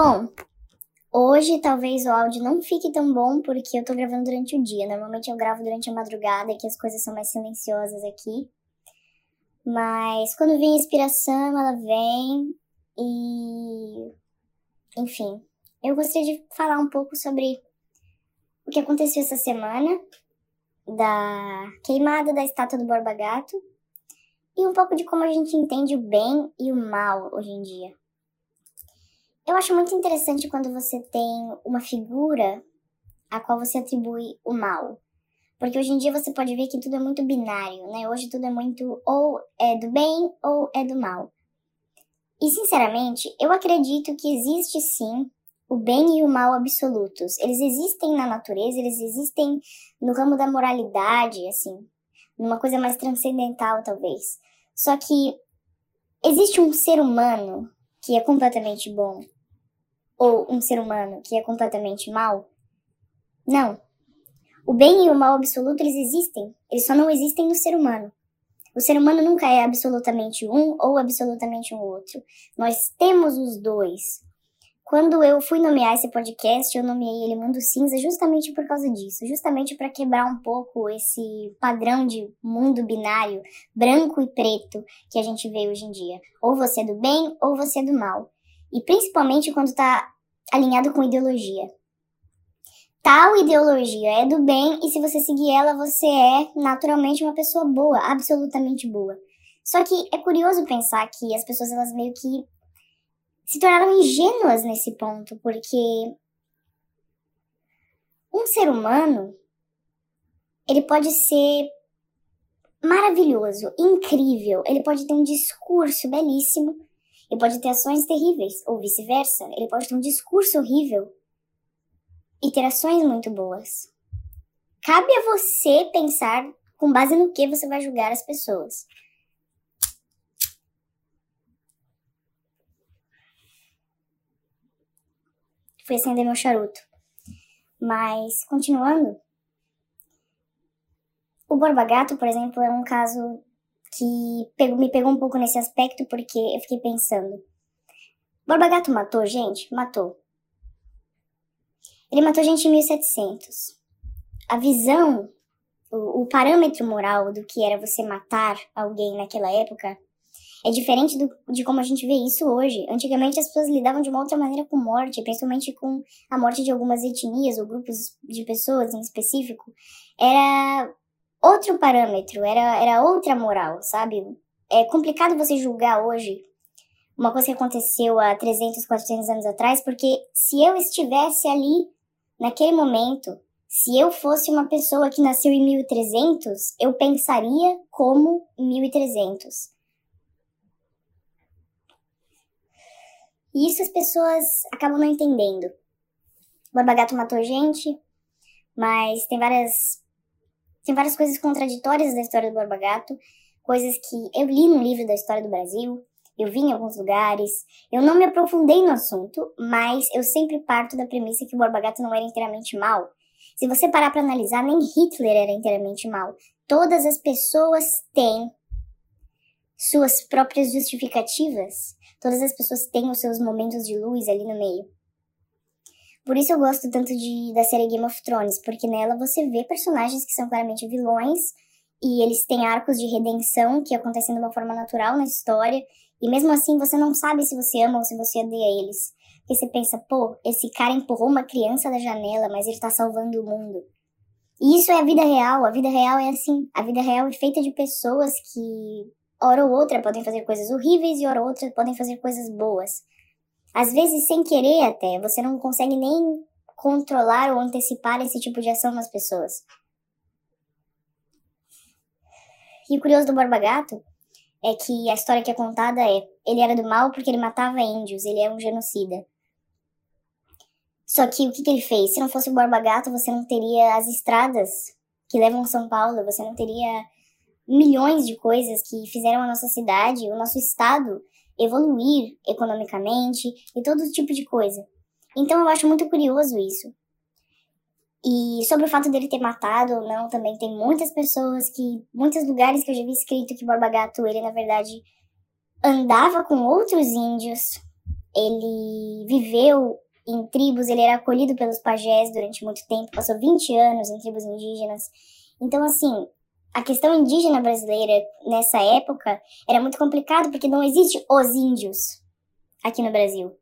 Bom, hoje talvez o áudio não fique tão bom porque eu tô gravando durante o dia. Normalmente eu gravo durante a madrugada, que as coisas são mais silenciosas aqui. Mas quando vem a inspiração, ela vem e. Enfim, eu gostaria de falar um pouco sobre o que aconteceu essa semana, da queimada da estátua do Borba Gato e um pouco de como a gente entende o bem e o mal hoje em dia. Eu acho muito interessante quando você tem uma figura a qual você atribui o mal. Porque hoje em dia você pode ver que tudo é muito binário, né? Hoje tudo é muito ou é do bem ou é do mal. E sinceramente, eu acredito que existe sim o bem e o mal absolutos. Eles existem na natureza, eles existem no ramo da moralidade, assim, numa coisa mais transcendental, talvez. Só que existe um ser humano que é completamente bom ou um ser humano que é completamente mal? Não. O bem e o mal absoluto eles existem, eles só não existem no ser humano. O ser humano nunca é absolutamente um ou absolutamente um outro. Nós temos os dois. Quando eu fui nomear esse podcast, eu nomeei ele Mundo Cinza justamente por causa disso, justamente para quebrar um pouco esse padrão de mundo binário, branco e preto, que a gente vê hoje em dia. Ou você é do bem ou você é do mal. E principalmente quando está alinhado com ideologia. Tal ideologia é do bem e se você seguir ela, você é naturalmente uma pessoa boa, absolutamente boa. Só que é curioso pensar que as pessoas elas meio que se tornaram ingênuas nesse ponto, porque um ser humano ele pode ser maravilhoso, incrível, ele pode ter um discurso belíssimo, ele pode ter ações terríveis, ou vice-versa, ele pode ter um discurso horrível e ter ações muito boas. Cabe a você pensar com base no que você vai julgar as pessoas. fui acender meu charuto. Mas, continuando, o Borba Gato, por exemplo, é um caso que me pegou um pouco nesse aspecto porque eu fiquei pensando. Borba Gato matou gente? Matou. Ele matou gente em 1700. A visão, o, o parâmetro moral do que era você matar alguém naquela época é diferente do, de como a gente vê isso hoje. Antigamente as pessoas lidavam de uma outra maneira com morte, principalmente com a morte de algumas etnias ou grupos de pessoas em específico. Era outro parâmetro, era, era outra moral, sabe? É complicado você julgar hoje uma coisa que aconteceu há 300, 400 anos atrás, porque se eu estivesse ali naquele momento, se eu fosse uma pessoa que nasceu em 1300, eu pensaria como 1300. E isso as pessoas acabam não entendendo. O Borba matou gente, mas tem várias tem várias coisas contraditórias da história do Borba Gato, coisas que eu li no livro da história do Brasil, eu vi em alguns lugares, eu não me aprofundei no assunto, mas eu sempre parto da premissa que o Borba Gato não era inteiramente mal. Se você parar para analisar, nem Hitler era inteiramente mal. Todas as pessoas têm suas próprias justificativas todas as pessoas têm os seus momentos de luz ali no meio. Por isso eu gosto tanto de, da série Game of Thrones, porque nela você vê personagens que são claramente vilões e eles têm arcos de redenção que acontecem de uma forma natural na história, e mesmo assim você não sabe se você ama ou se você odeia eles. Porque você pensa, pô, esse cara empurrou uma criança da janela, mas ele tá salvando o mundo. E isso é a vida real, a vida real é assim. A vida real é feita de pessoas que hora ou outra podem fazer coisas horríveis e hora ou outra podem fazer coisas boas. Às vezes, sem querer até, você não consegue nem controlar ou antecipar esse tipo de ação nas pessoas. E o curioso do Borba Gato é que a história que é contada é: ele era do mal porque ele matava índios, ele é um genocida. Só que o que, que ele fez? Se não fosse o Borba Gato, você não teria as estradas que levam São Paulo, você não teria milhões de coisas que fizeram a nossa cidade, o nosso estado evoluir economicamente e todo tipo de coisa. Então eu acho muito curioso isso. E sobre o fato dele ter matado ou não, também tem muitas pessoas que, muitos lugares que eu já vi escrito que Borba Gato, ele na verdade andava com outros índios, ele viveu em tribos, ele era acolhido pelos pajés durante muito tempo, passou 20 anos em tribos indígenas. Então, assim, a questão indígena brasileira nessa época era muito complicado porque não existe os índios aqui no Brasil.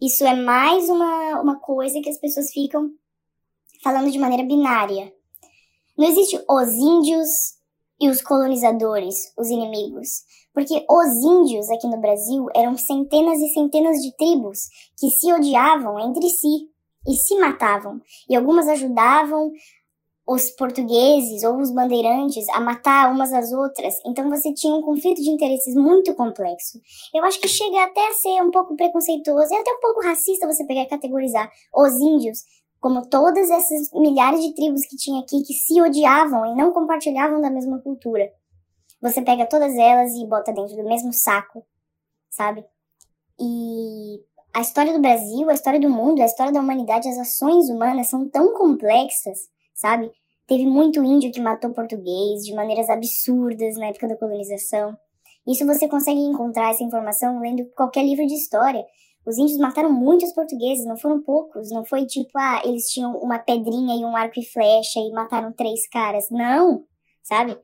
Isso é mais uma, uma coisa que as pessoas ficam falando de maneira binária. Não existe os índios e os colonizadores, os inimigos. Porque os índios aqui no Brasil eram centenas e centenas de tribos que se odiavam entre si e se matavam. E algumas ajudavam os portugueses ou os bandeirantes a matar umas às outras. Então você tinha um conflito de interesses muito complexo. Eu acho que chega até a ser um pouco preconceituoso e até um pouco racista você pegar e categorizar os índios como todas essas milhares de tribos que tinha aqui que se odiavam e não compartilhavam da mesma cultura. Você pega todas elas e bota dentro do mesmo saco, sabe? E a história do Brasil, a história do mundo, a história da humanidade, as ações humanas são tão complexas sabe? Teve muito índio que matou português de maneiras absurdas na época da colonização. Isso você consegue encontrar essa informação lendo qualquer livro de história. Os índios mataram muitos portugueses, não foram poucos. Não foi tipo, ah, eles tinham uma pedrinha e um arco e flecha e mataram três caras. Não, sabe?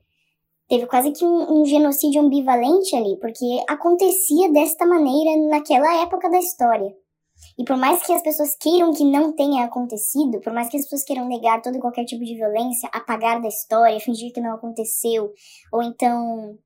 Teve quase que um, um genocídio ambivalente ali, porque acontecia desta maneira naquela época da história. E por mais que as pessoas queiram que não tenha acontecido, por mais que as pessoas queiram negar todo e qualquer tipo de violência, apagar da história, fingir que não aconteceu, ou então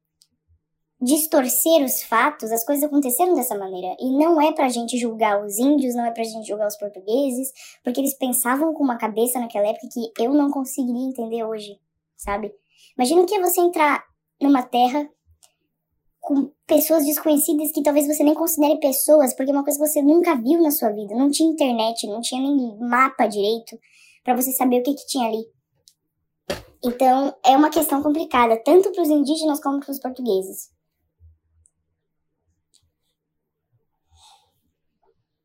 distorcer os fatos, as coisas aconteceram dessa maneira. E não é pra gente julgar os índios, não é pra gente julgar os portugueses, porque eles pensavam com uma cabeça naquela época que eu não conseguiria entender hoje, sabe? Imagina que é você entrar numa terra com pessoas desconhecidas que talvez você nem considere pessoas, porque é uma coisa que você nunca viu na sua vida. Não tinha internet, não tinha nem mapa direito para você saber o que, que tinha ali. Então, é uma questão complicada, tanto para os indígenas como para os portugueses.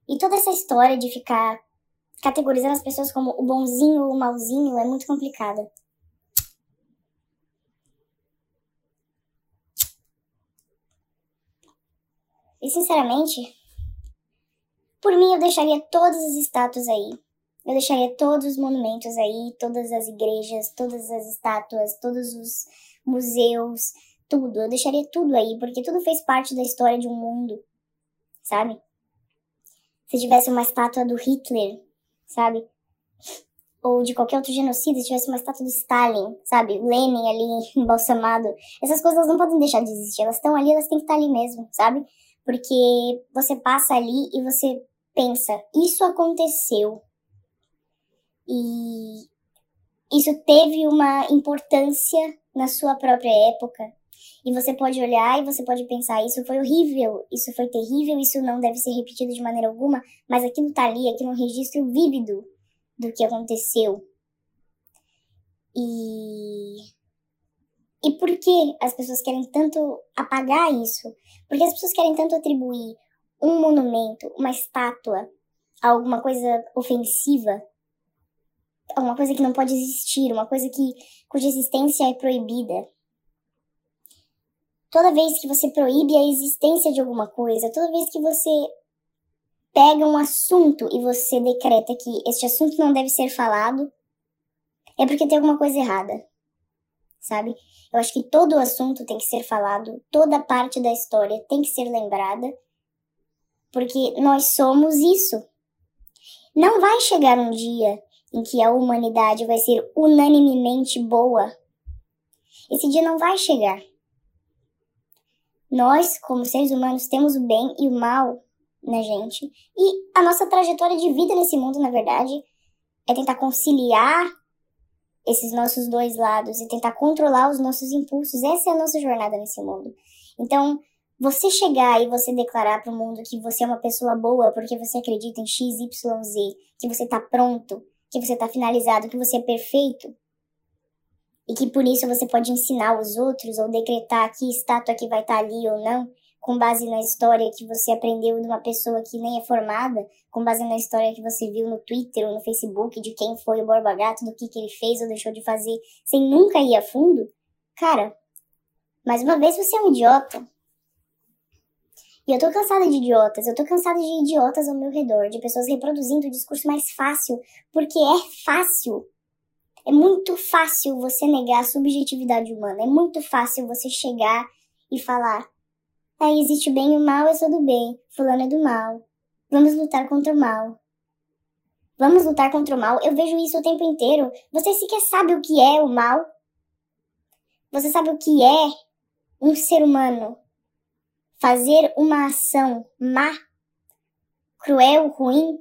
E toda essa história de ficar categorizando as pessoas como o bonzinho ou o malzinho é muito complicada. Sinceramente, por mim eu deixaria todas as estátuas aí. Eu deixaria todos os monumentos aí, todas as igrejas, todas as estátuas, todos os museus, tudo. Eu deixaria tudo aí, porque tudo fez parte da história de um mundo, sabe? Se tivesse uma estátua do Hitler, sabe? Ou de qualquer outro genocida, se tivesse uma estátua do Stalin, sabe? Lenin ali embalsamado. Essas coisas não podem deixar de existir. Elas estão ali, elas têm que estar ali mesmo, sabe? Porque você passa ali e você pensa, isso aconteceu. E isso teve uma importância na sua própria época. E você pode olhar e você pode pensar, isso foi horrível, isso foi terrível, isso não deve ser repetido de maneira alguma, mas aquilo tá ali, aquilo é um registro vívido do que aconteceu. E e por que as pessoas querem tanto apagar isso? Por que as pessoas querem tanto atribuir um monumento, uma estátua, a alguma coisa ofensiva? Alguma coisa que não pode existir, uma coisa que, cuja existência é proibida. Toda vez que você proíbe a existência de alguma coisa, toda vez que você pega um assunto e você decreta que este assunto não deve ser falado, é porque tem alguma coisa errada sabe? Eu acho que todo o assunto tem que ser falado, toda parte da história tem que ser lembrada, porque nós somos isso. Não vai chegar um dia em que a humanidade vai ser unanimemente boa. Esse dia não vai chegar. Nós, como seres humanos, temos o bem e o mal na gente. E a nossa trajetória de vida nesse mundo, na verdade, é tentar conciliar esses nossos dois lados e tentar controlar os nossos impulsos. Essa é a nossa jornada nesse mundo. Então, você chegar e você declarar para o mundo que você é uma pessoa boa porque você acredita em X, Y, Z, que você está pronto, que você está finalizado, que você é perfeito, e que por isso você pode ensinar os outros ou decretar que estátua que vai estar tá ali ou não, com base na história que você aprendeu de uma pessoa que nem é formada, com base na história que você viu no Twitter ou no Facebook de quem foi o Borba Gato, do que, que ele fez ou deixou de fazer, sem nunca ir a fundo, cara, mais uma vez você é um idiota. E eu tô cansada de idiotas, eu tô cansada de idiotas ao meu redor, de pessoas reproduzindo o discurso mais fácil, porque é fácil. É muito fácil você negar a subjetividade humana, é muito fácil você chegar e falar: ah, existe o bem e o mal, eu sou do bem, fulano é do mal. Vamos lutar contra o mal. Vamos lutar contra o mal. Eu vejo isso o tempo inteiro. Você sequer sabe o que é o mal? Você sabe o que é um ser humano fazer uma ação má, cruel, ruim?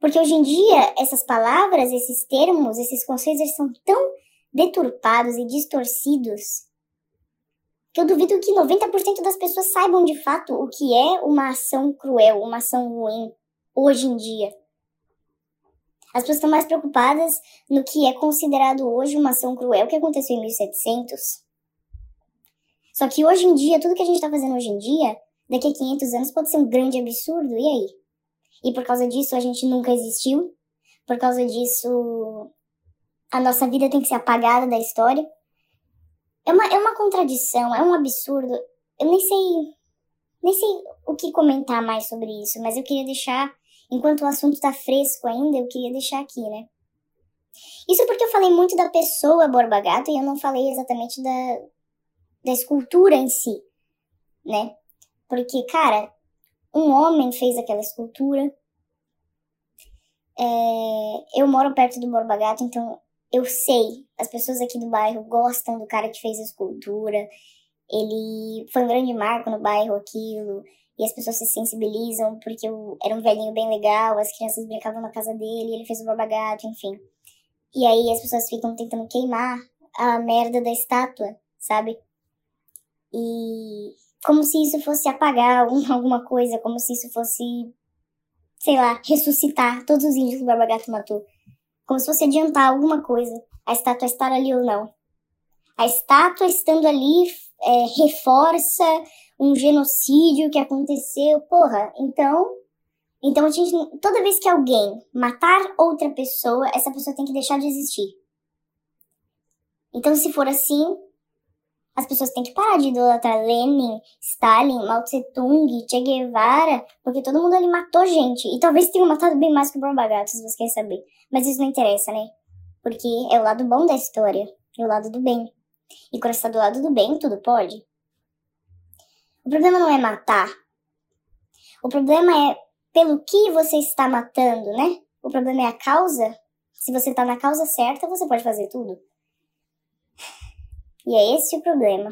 Porque hoje em dia, essas palavras, esses termos, esses conceitos, são tão deturpados e distorcidos que eu duvido que 90% das pessoas saibam de fato o que é uma ação cruel, uma ação ruim, hoje em dia. As pessoas estão mais preocupadas no que é considerado hoje uma ação cruel que aconteceu em 1700. Só que hoje em dia, tudo que a gente está fazendo hoje em dia, daqui a 500 anos pode ser um grande absurdo, e aí? E por causa disso a gente nunca existiu? Por causa disso a nossa vida tem que ser apagada da história? É uma, é uma contradição, é um absurdo. Eu nem sei. Nem sei o que comentar mais sobre isso, mas eu queria deixar. Enquanto o assunto tá fresco ainda, eu queria deixar aqui, né? Isso porque eu falei muito da pessoa Borba Gato e eu não falei exatamente da, da escultura em si, né? Porque, cara, um homem fez aquela escultura. É, eu moro perto do Borba Gato, então eu sei, as pessoas aqui do bairro gostam do cara que fez a escultura. Ele foi um grande marco no bairro aquilo. E as pessoas se sensibilizam porque eu era um velhinho bem legal, as crianças brincavam na casa dele, ele fez o barbagato, enfim. E aí as pessoas ficam tentando queimar a merda da estátua, sabe? E como se isso fosse apagar alguma coisa, como se isso fosse, sei lá, ressuscitar todos os índios que o Barbagato matou como se fosse adiantar alguma coisa, a estátua estar ali ou não. A estátua estando ali é, reforça um genocídio que aconteceu, porra. Então, então a gente, toda vez que alguém matar outra pessoa, essa pessoa tem que deixar de existir. Então, se for assim, as pessoas têm que parar de idolatrar Lenin, Stalin, Mao Tse Tung, Che Guevara, porque todo mundo ali matou gente. E talvez tenham matado bem mais que o Borbagato, se você quer saber. Mas isso não interessa, né? Porque é o lado bom da história, é o lado do bem. E quando está do lado do bem, tudo pode. O problema não é matar. O problema é pelo que você está matando, né? O problema é a causa. Se você está na causa certa, você pode fazer tudo. E é esse o problema.